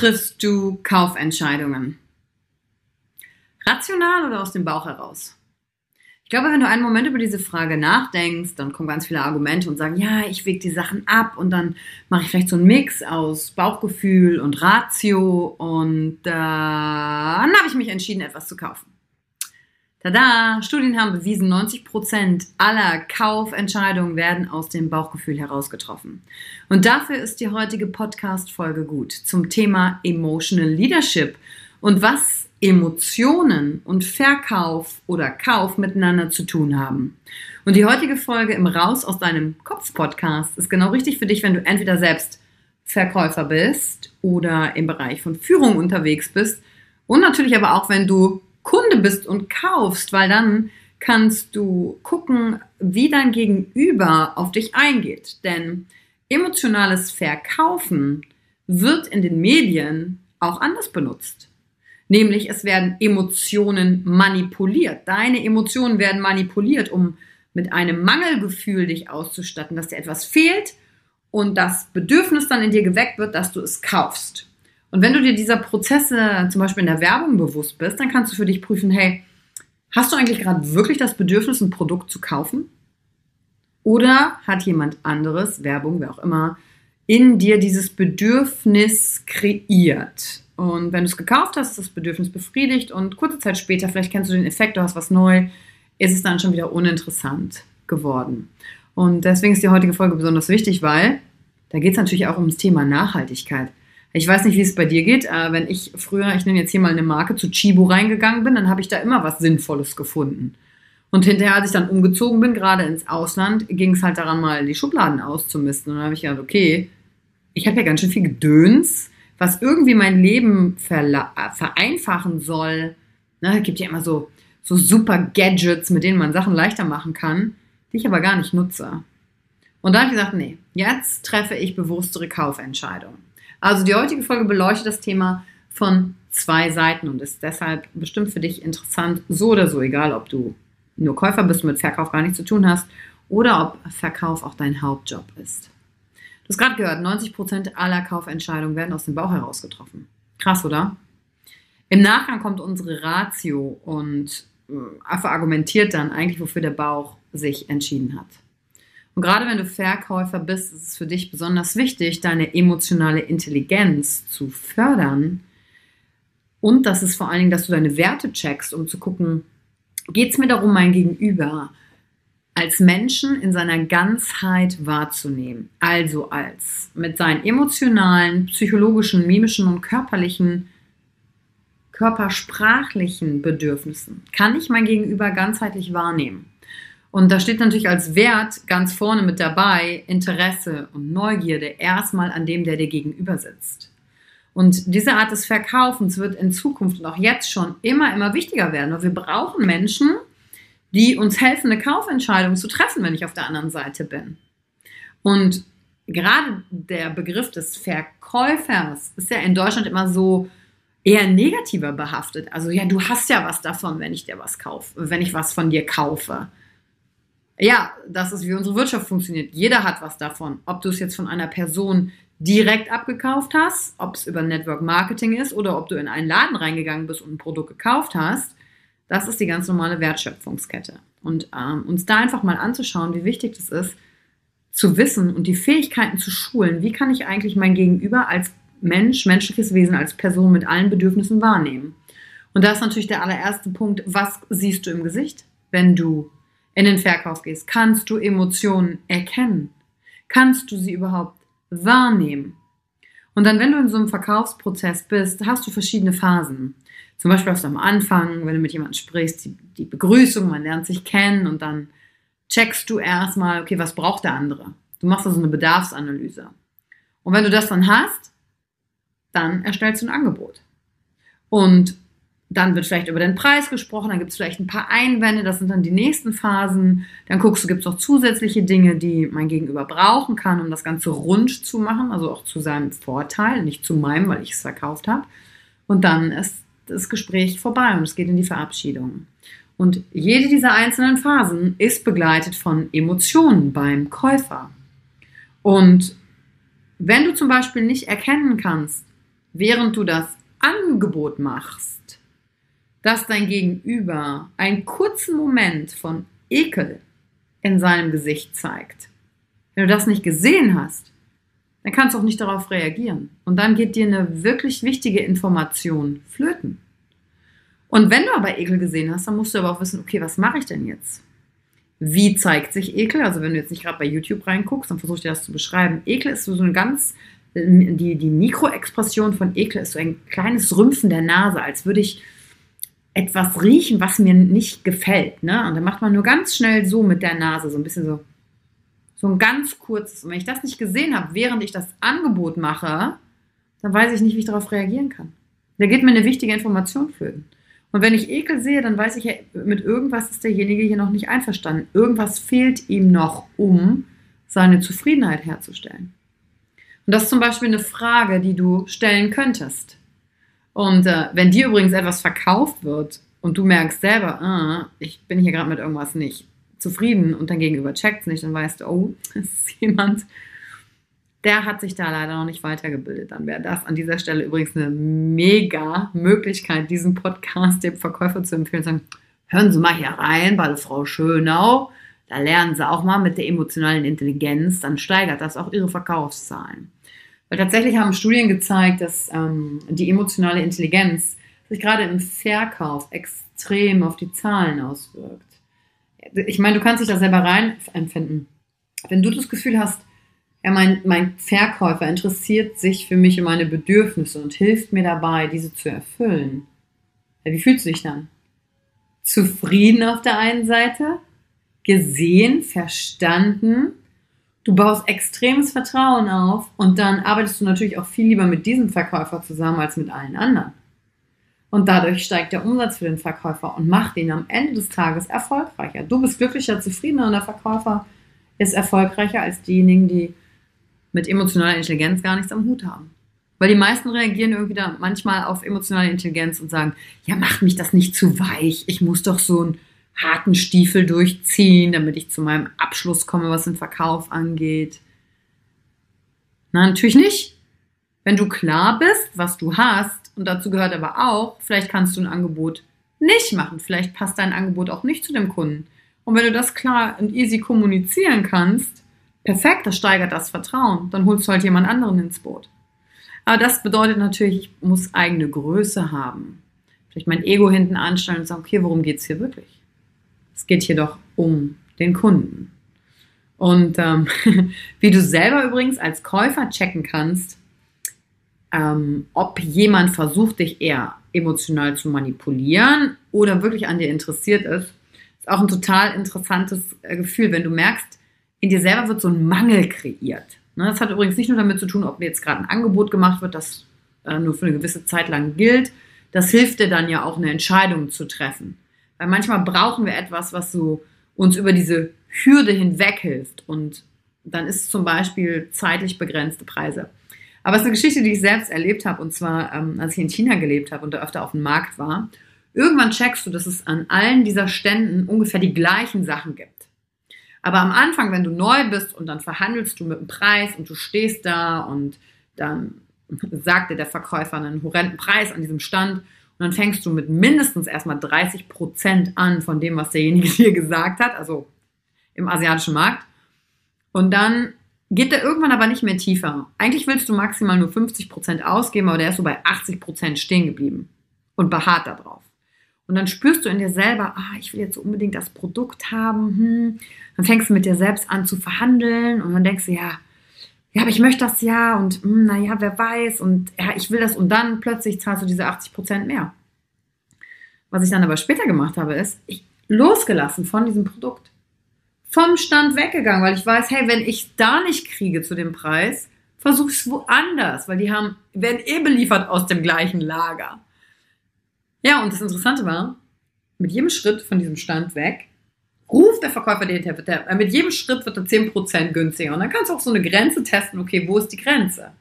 Triffst du Kaufentscheidungen? Rational oder aus dem Bauch heraus? Ich glaube, wenn du einen Moment über diese Frage nachdenkst, dann kommen ganz viele Argumente und sagen, ja, ich wege die Sachen ab und dann mache ich vielleicht so einen Mix aus Bauchgefühl und Ratio und dann habe ich mich entschieden, etwas zu kaufen. Tada! Studien haben bewiesen, 90% aller Kaufentscheidungen werden aus dem Bauchgefühl heraus getroffen. Und dafür ist die heutige Podcast-Folge gut zum Thema Emotional Leadership und was Emotionen und Verkauf oder Kauf miteinander zu tun haben. Und die heutige Folge im Raus aus deinem Kopf-Podcast ist genau richtig für dich, wenn du entweder selbst Verkäufer bist oder im Bereich von Führung unterwegs bist und natürlich aber auch, wenn du Kunde bist und kaufst, weil dann kannst du gucken, wie dein Gegenüber auf dich eingeht. Denn emotionales Verkaufen wird in den Medien auch anders benutzt. Nämlich es werden Emotionen manipuliert. Deine Emotionen werden manipuliert, um mit einem Mangelgefühl dich auszustatten, dass dir etwas fehlt und das Bedürfnis dann in dir geweckt wird, dass du es kaufst. Und wenn du dir dieser Prozesse zum Beispiel in der Werbung bewusst bist, dann kannst du für dich prüfen, hey, hast du eigentlich gerade wirklich das Bedürfnis, ein Produkt zu kaufen? Oder hat jemand anderes, Werbung, wer auch immer, in dir dieses Bedürfnis kreiert? Und wenn du es gekauft hast, ist das Bedürfnis befriedigt und kurze Zeit später, vielleicht kennst du den Effekt, du hast was neu, ist es dann schon wieder uninteressant geworden. Und deswegen ist die heutige Folge besonders wichtig, weil da geht es natürlich auch ums Thema Nachhaltigkeit. Ich weiß nicht, wie es bei dir geht. Äh, wenn ich früher, ich nenne jetzt hier mal eine Marke, zu Chibo reingegangen bin, dann habe ich da immer was Sinnvolles gefunden. Und hinterher, als ich dann umgezogen bin, gerade ins Ausland, ging es halt daran, mal die Schubladen auszumisten. Und dann habe ich gedacht, okay, ich habe ja ganz schön viel Gedöns, was irgendwie mein Leben vereinfachen soll. Na, es gibt ja immer so, so super Gadgets, mit denen man Sachen leichter machen kann, die ich aber gar nicht nutze. Und da habe ich gesagt, nee, jetzt treffe ich bewusstere Kaufentscheidungen. Also die heutige Folge beleuchtet das Thema von zwei Seiten und ist deshalb bestimmt für dich interessant, so oder so, egal ob du nur Käufer bist und mit Verkauf gar nichts zu tun hast oder ob Verkauf auch dein Hauptjob ist. Du hast gerade gehört, 90% aller Kaufentscheidungen werden aus dem Bauch heraus getroffen. Krass, oder? Im Nachgang kommt unsere Ratio und äh, argumentiert dann eigentlich, wofür der Bauch sich entschieden hat. Und gerade wenn du Verkäufer bist, ist es für dich besonders wichtig, deine emotionale Intelligenz zu fördern. Und das ist vor allen Dingen, dass du deine Werte checkst, um zu gucken, geht es mir darum, mein Gegenüber als Menschen in seiner Ganzheit wahrzunehmen. Also als mit seinen emotionalen, psychologischen, mimischen und körperlichen, körpersprachlichen Bedürfnissen. Kann ich mein Gegenüber ganzheitlich wahrnehmen? Und da steht natürlich als Wert ganz vorne mit dabei Interesse und Neugierde erstmal an dem, der dir gegenüber sitzt. Und diese Art des Verkaufens wird in Zukunft und auch jetzt schon immer, immer wichtiger werden. Und wir brauchen Menschen, die uns helfen, eine Kaufentscheidung zu treffen, wenn ich auf der anderen Seite bin. Und gerade der Begriff des Verkäufers ist ja in Deutschland immer so eher negativer behaftet. Also ja, du hast ja was davon, wenn ich dir was kaufe, wenn ich was von dir kaufe. Ja, das ist wie unsere Wirtschaft funktioniert. Jeder hat was davon. Ob du es jetzt von einer Person direkt abgekauft hast, ob es über Network Marketing ist oder ob du in einen Laden reingegangen bist und ein Produkt gekauft hast, das ist die ganz normale Wertschöpfungskette. Und ähm, uns da einfach mal anzuschauen, wie wichtig das ist, zu wissen und die Fähigkeiten zu schulen, wie kann ich eigentlich mein Gegenüber als Mensch, menschliches Wesen, als Person mit allen Bedürfnissen wahrnehmen. Und da ist natürlich der allererste Punkt, was siehst du im Gesicht, wenn du in den Verkauf gehst? Kannst du Emotionen erkennen? Kannst du sie überhaupt wahrnehmen? Und dann, wenn du in so einem Verkaufsprozess bist, hast du verschiedene Phasen. Zum Beispiel hast du am Anfang, wenn du mit jemandem sprichst, die, die Begrüßung, man lernt sich kennen und dann checkst du erstmal, okay, was braucht der andere? Du machst also eine Bedarfsanalyse. Und wenn du das dann hast, dann erstellst du ein Angebot. Und dann wird vielleicht über den Preis gesprochen, dann gibt es vielleicht ein paar Einwände, das sind dann die nächsten Phasen. Dann guckst du, gibt es noch zusätzliche Dinge, die mein Gegenüber brauchen kann, um das Ganze rund zu machen, also auch zu seinem Vorteil, nicht zu meinem, weil ich es verkauft habe. Und dann ist das Gespräch vorbei und es geht in die Verabschiedung. Und jede dieser einzelnen Phasen ist begleitet von Emotionen beim Käufer. Und wenn du zum Beispiel nicht erkennen kannst, während du das Angebot machst, dass dein Gegenüber einen kurzen Moment von Ekel in seinem Gesicht zeigt. Wenn du das nicht gesehen hast, dann kannst du auch nicht darauf reagieren. Und dann geht dir eine wirklich wichtige Information flöten. Und wenn du aber Ekel gesehen hast, dann musst du aber auch wissen, okay, was mache ich denn jetzt? Wie zeigt sich Ekel? Also wenn du jetzt nicht gerade bei YouTube reinguckst, dann versuche ich dir das zu beschreiben. Ekel ist so eine ganz, die, die Mikroexpression von Ekel ist so ein kleines Rümpfen der Nase, als würde ich etwas riechen, was mir nicht gefällt. Ne? Und dann macht man nur ganz schnell so mit der Nase, so ein bisschen so, so ein ganz kurzes. Und wenn ich das nicht gesehen habe, während ich das Angebot mache, dann weiß ich nicht, wie ich darauf reagieren kann. Da geht mir eine wichtige Information für. Und wenn ich Ekel sehe, dann weiß ich, ja, mit irgendwas ist derjenige hier noch nicht einverstanden. Irgendwas fehlt ihm noch, um seine Zufriedenheit herzustellen. Und das ist zum Beispiel eine Frage, die du stellen könntest. Und äh, wenn dir übrigens etwas verkauft wird und du merkst selber, ah, ich bin hier gerade mit irgendwas nicht zufrieden und dein Gegenüber checkt es nicht, dann weißt du, oh, das ist jemand, der hat sich da leider noch nicht weitergebildet. Dann wäre das an dieser Stelle übrigens eine mega Möglichkeit, diesen Podcast dem Verkäufer zu empfehlen. Sagen, hören Sie mal hier rein bei der Frau Schönau. Da lernen Sie auch mal mit der emotionalen Intelligenz. Dann steigert das auch Ihre Verkaufszahlen. Weil tatsächlich haben Studien gezeigt, dass ähm, die emotionale Intelligenz sich gerade im Verkauf extrem auf die Zahlen auswirkt. Ich meine, du kannst dich da selber rein empfinden. Wenn du das Gefühl hast, ja, mein, mein Verkäufer interessiert sich für mich und meine Bedürfnisse und hilft mir dabei, diese zu erfüllen. Ja, wie fühlst du dich dann? Zufrieden auf der einen Seite, gesehen, verstanden Du baust extremes Vertrauen auf und dann arbeitest du natürlich auch viel lieber mit diesem Verkäufer zusammen als mit allen anderen. Und dadurch steigt der Umsatz für den Verkäufer und macht ihn am Ende des Tages erfolgreicher. Du bist glücklicher, zufriedener und der Verkäufer ist erfolgreicher als diejenigen, die mit emotionaler Intelligenz gar nichts am Hut haben. Weil die meisten reagieren irgendwie da manchmal auf emotionale Intelligenz und sagen, ja, macht mich das nicht zu weich. Ich muss doch so ein harten Stiefel durchziehen, damit ich zu meinem Abschluss komme, was den Verkauf angeht. Na, natürlich nicht. Wenn du klar bist, was du hast, und dazu gehört aber auch, vielleicht kannst du ein Angebot nicht machen. Vielleicht passt dein Angebot auch nicht zu dem Kunden. Und wenn du das klar und easy kommunizieren kannst, Perfekt, das steigert das Vertrauen. Dann holst du halt jemand anderen ins Boot. Aber das bedeutet natürlich, ich muss eigene Größe haben. Vielleicht mein Ego hinten anstellen und sagen, okay, worum geht es hier wirklich? Es geht hier doch um den Kunden. Und ähm, wie du selber übrigens als Käufer checken kannst, ähm, ob jemand versucht, dich eher emotional zu manipulieren oder wirklich an dir interessiert ist, ist auch ein total interessantes äh, Gefühl, wenn du merkst, in dir selber wird so ein Mangel kreiert. Ne, das hat übrigens nicht nur damit zu tun, ob jetzt gerade ein Angebot gemacht wird, das äh, nur für eine gewisse Zeit lang gilt. Das hilft dir dann ja auch, eine Entscheidung zu treffen. Weil manchmal brauchen wir etwas, was so uns über diese Hürde hinweg hilft. Und dann ist es zum Beispiel zeitlich begrenzte Preise. Aber es ist eine Geschichte, die ich selbst erlebt habe, und zwar, ähm, als ich in China gelebt habe und da öfter auf dem Markt war. Irgendwann checkst du, dass es an allen dieser Ständen ungefähr die gleichen Sachen gibt. Aber am Anfang, wenn du neu bist und dann verhandelst du mit dem Preis und du stehst da und dann sagt dir der Verkäufer einen horrenden Preis an diesem Stand und dann fängst du mit mindestens erstmal 30 Prozent an von dem, was derjenige dir gesagt hat, also im asiatischen Markt. Und dann geht der irgendwann aber nicht mehr tiefer. Eigentlich willst du maximal nur 50 Prozent ausgeben, aber der ist so bei 80 Prozent stehen geblieben und beharrt darauf. Und dann spürst du in dir selber, ah, ich will jetzt unbedingt das Produkt haben. Hm. Dann fängst du mit dir selbst an zu verhandeln und dann denkst du, ja, ja, aber ich möchte das ja und hm, naja, wer weiß und ja, ich will das und dann plötzlich zahlst du diese 80 Prozent mehr. Was ich dann aber später gemacht habe, ist, ich losgelassen von diesem Produkt. Vom Stand weggegangen, weil ich weiß, hey, wenn ich da nicht kriege zu dem Preis, versuche ich es woanders, weil die haben, werden eh beliefert aus dem gleichen Lager. Ja, und das Interessante war, mit jedem Schritt von diesem Stand weg, ruft der Verkäufer dir hinterher, mit jedem Schritt wird er 10% günstiger. Und dann kannst du auch so eine Grenze testen, okay, wo ist die Grenze?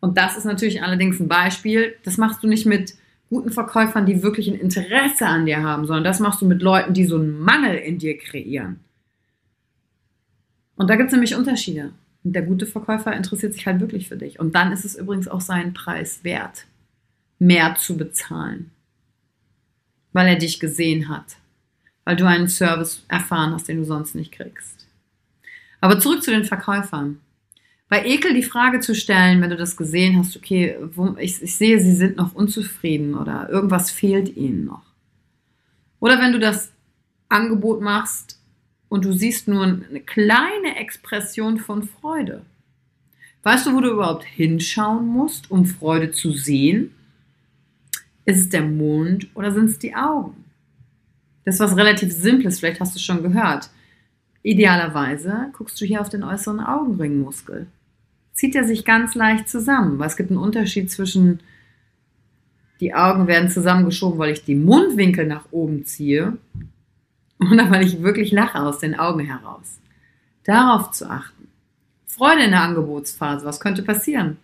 Und das ist natürlich allerdings ein Beispiel, das machst du nicht mit guten Verkäufern, die wirklich ein Interesse an dir haben, sondern das machst du mit Leuten, die so einen Mangel in dir kreieren. Und da gibt es nämlich Unterschiede. Und der gute Verkäufer interessiert sich halt wirklich für dich. Und dann ist es übrigens auch seinen Preis wert, mehr zu bezahlen weil er dich gesehen hat, weil du einen Service erfahren hast, den du sonst nicht kriegst. Aber zurück zu den Verkäufern. Bei Ekel die Frage zu stellen, wenn du das gesehen hast, okay, wo, ich, ich sehe, sie sind noch unzufrieden oder irgendwas fehlt ihnen noch. Oder wenn du das Angebot machst und du siehst nur eine kleine Expression von Freude. Weißt du, wo du überhaupt hinschauen musst, um Freude zu sehen? Ist es der Mund oder sind es die Augen? Das ist was relativ Simples, vielleicht hast du schon gehört. Idealerweise guckst du hier auf den äußeren Augenringmuskel. Zieht er sich ganz leicht zusammen, weil es gibt einen Unterschied zwischen die Augen werden zusammengeschoben, weil ich die Mundwinkel nach oben ziehe oder weil ich wirklich lache aus den Augen heraus. Darauf zu achten. Freude in der Angebotsphase, was könnte passieren?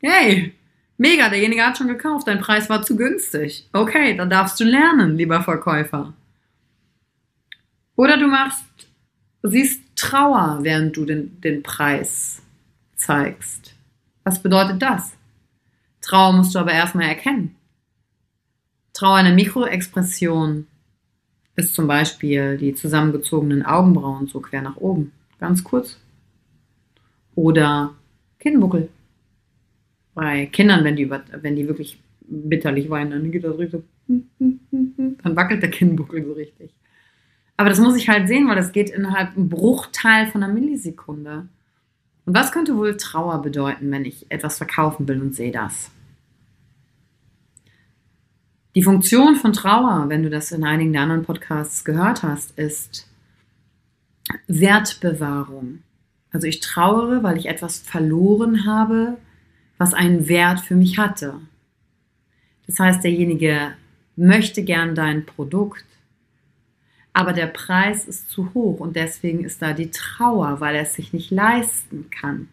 Hey, Mega, derjenige hat schon gekauft, dein Preis war zu günstig. Okay, dann darfst du lernen, lieber Verkäufer. Oder du machst, siehst Trauer, während du den, den Preis zeigst. Was bedeutet das? Trauer musst du aber erstmal erkennen. Trauer eine Mikroexpression ist zum Beispiel die zusammengezogenen Augenbrauen so quer nach oben, ganz kurz. Oder Kinnbuckel bei Kindern, wenn die, wenn die wirklich bitterlich weinen, dann geht das richtig so, dann wackelt der Kinnbuckel so richtig. Aber das muss ich halt sehen, weil das geht innerhalb einem Bruchteil von einer Millisekunde. Und was könnte wohl Trauer bedeuten, wenn ich etwas verkaufen will und sehe das? Die Funktion von Trauer, wenn du das in einigen der anderen Podcasts gehört hast, ist Wertbewahrung. Also ich trauere, weil ich etwas verloren habe, was einen Wert für mich hatte. Das heißt, derjenige möchte gern dein Produkt, aber der Preis ist zu hoch und deswegen ist da die Trauer, weil er es sich nicht leisten kann.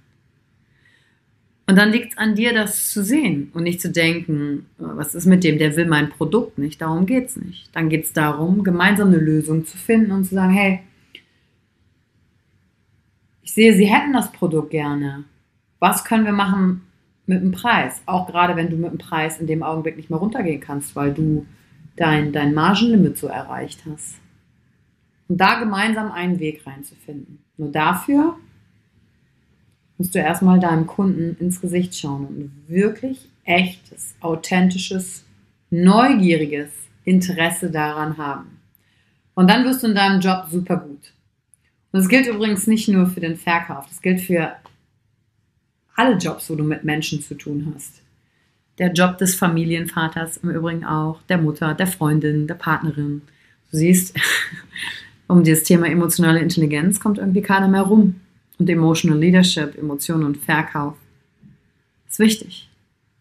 Und dann liegt es an dir, das zu sehen und nicht zu denken, was ist mit dem, der will mein Produkt nicht, darum geht es nicht. Dann geht es darum, gemeinsam eine Lösung zu finden und zu sagen, hey, ich sehe, Sie hätten das Produkt gerne. Was können wir machen, mit dem Preis. Auch gerade wenn du mit dem Preis in dem Augenblick nicht mehr runtergehen kannst, weil du dein, dein Margenlimit so erreicht hast. Und da gemeinsam einen Weg reinzufinden. Nur dafür musst du erstmal deinem Kunden ins Gesicht schauen und wirklich echtes, authentisches, neugieriges Interesse daran haben. Und dann wirst du in deinem Job super gut. Und das gilt übrigens nicht nur für den Verkauf, das gilt für alle Jobs, wo du mit Menschen zu tun hast. Der Job des Familienvaters im Übrigen auch, der Mutter, der Freundin, der Partnerin. Du siehst, um das Thema emotionale Intelligenz kommt irgendwie keiner mehr rum. Und Emotional Leadership, Emotionen und Verkauf ist wichtig.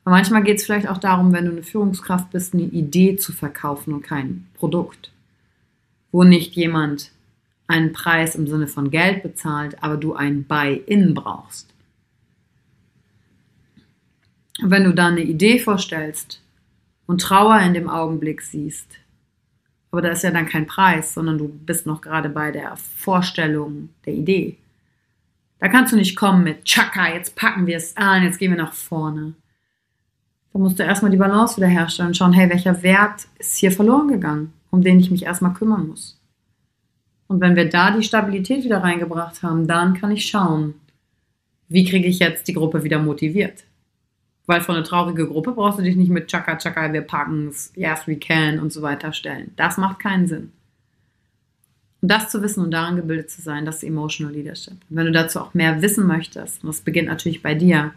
Aber manchmal geht es vielleicht auch darum, wenn du eine Führungskraft bist, eine Idee zu verkaufen und kein Produkt. Wo nicht jemand einen Preis im Sinne von Geld bezahlt, aber du ein Buy-in brauchst. Und wenn du da eine Idee vorstellst und Trauer in dem Augenblick siehst, aber da ist ja dann kein Preis, sondern du bist noch gerade bei der Vorstellung der Idee. Da kannst du nicht kommen mit Chaka, jetzt packen wir es an, jetzt gehen wir nach vorne. Da musst du erstmal die Balance wiederherstellen und schauen, hey, welcher Wert ist hier verloren gegangen, um den ich mich erstmal kümmern muss. Und wenn wir da die Stabilität wieder reingebracht haben, dann kann ich schauen, wie kriege ich jetzt die Gruppe wieder motiviert. Weil vor eine traurige Gruppe brauchst du dich nicht mit Chaka Chaka, wir packen's, yes we can und so weiter stellen. Das macht keinen Sinn. Und das zu wissen und daran gebildet zu sein, das ist Emotional Leadership. Und wenn du dazu auch mehr wissen möchtest, und das beginnt natürlich bei dir,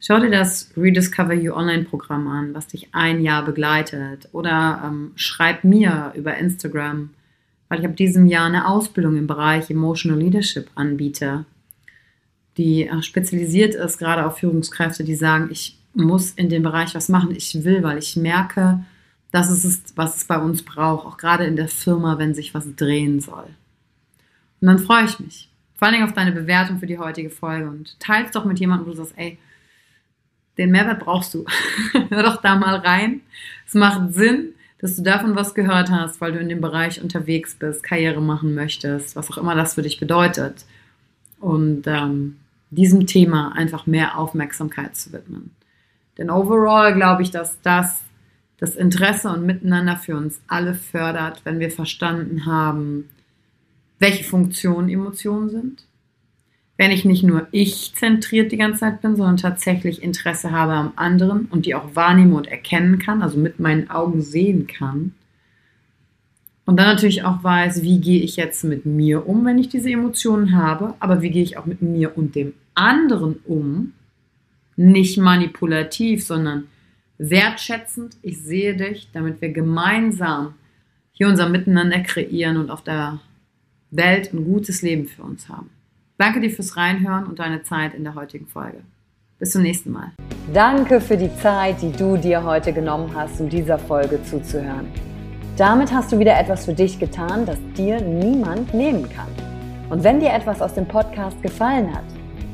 schau dir das Rediscover You Online Programm an, was dich ein Jahr begleitet. Oder ähm, schreib mir über Instagram, weil ich ab diesem Jahr eine Ausbildung im Bereich Emotional Leadership anbiete die äh, spezialisiert ist, gerade auf Führungskräfte, die sagen, ich muss in dem Bereich was machen, ich will, weil ich merke, das ist es, was es bei uns braucht, auch gerade in der Firma, wenn sich was drehen soll. Und dann freue ich mich. Vor allen Dingen auf deine Bewertung für die heutige Folge und teils doch mit jemandem, wo du sagst, ey, den Mehrwert brauchst du. Hör doch da mal rein. Es macht Sinn, dass du davon was gehört hast, weil du in dem Bereich unterwegs bist, Karriere machen möchtest, was auch immer das für dich bedeutet. Und ähm, diesem Thema einfach mehr Aufmerksamkeit zu widmen. Denn overall glaube ich, dass das das Interesse und Miteinander für uns alle fördert, wenn wir verstanden haben, welche Funktionen Emotionen sind. Wenn ich nicht nur ich zentriert die ganze Zeit bin, sondern tatsächlich Interesse habe am anderen und die auch wahrnehme und erkennen kann, also mit meinen Augen sehen kann. Und dann natürlich auch weiß, wie gehe ich jetzt mit mir um, wenn ich diese Emotionen habe, aber wie gehe ich auch mit mir und dem anderen um, nicht manipulativ, sondern wertschätzend. Ich sehe dich, damit wir gemeinsam hier unser Miteinander kreieren und auf der Welt ein gutes Leben für uns haben. Danke dir fürs Reinhören und deine Zeit in der heutigen Folge. Bis zum nächsten Mal. Danke für die Zeit, die du dir heute genommen hast, um dieser Folge zuzuhören. Damit hast du wieder etwas für dich getan, das dir niemand nehmen kann. Und wenn dir etwas aus dem Podcast gefallen hat,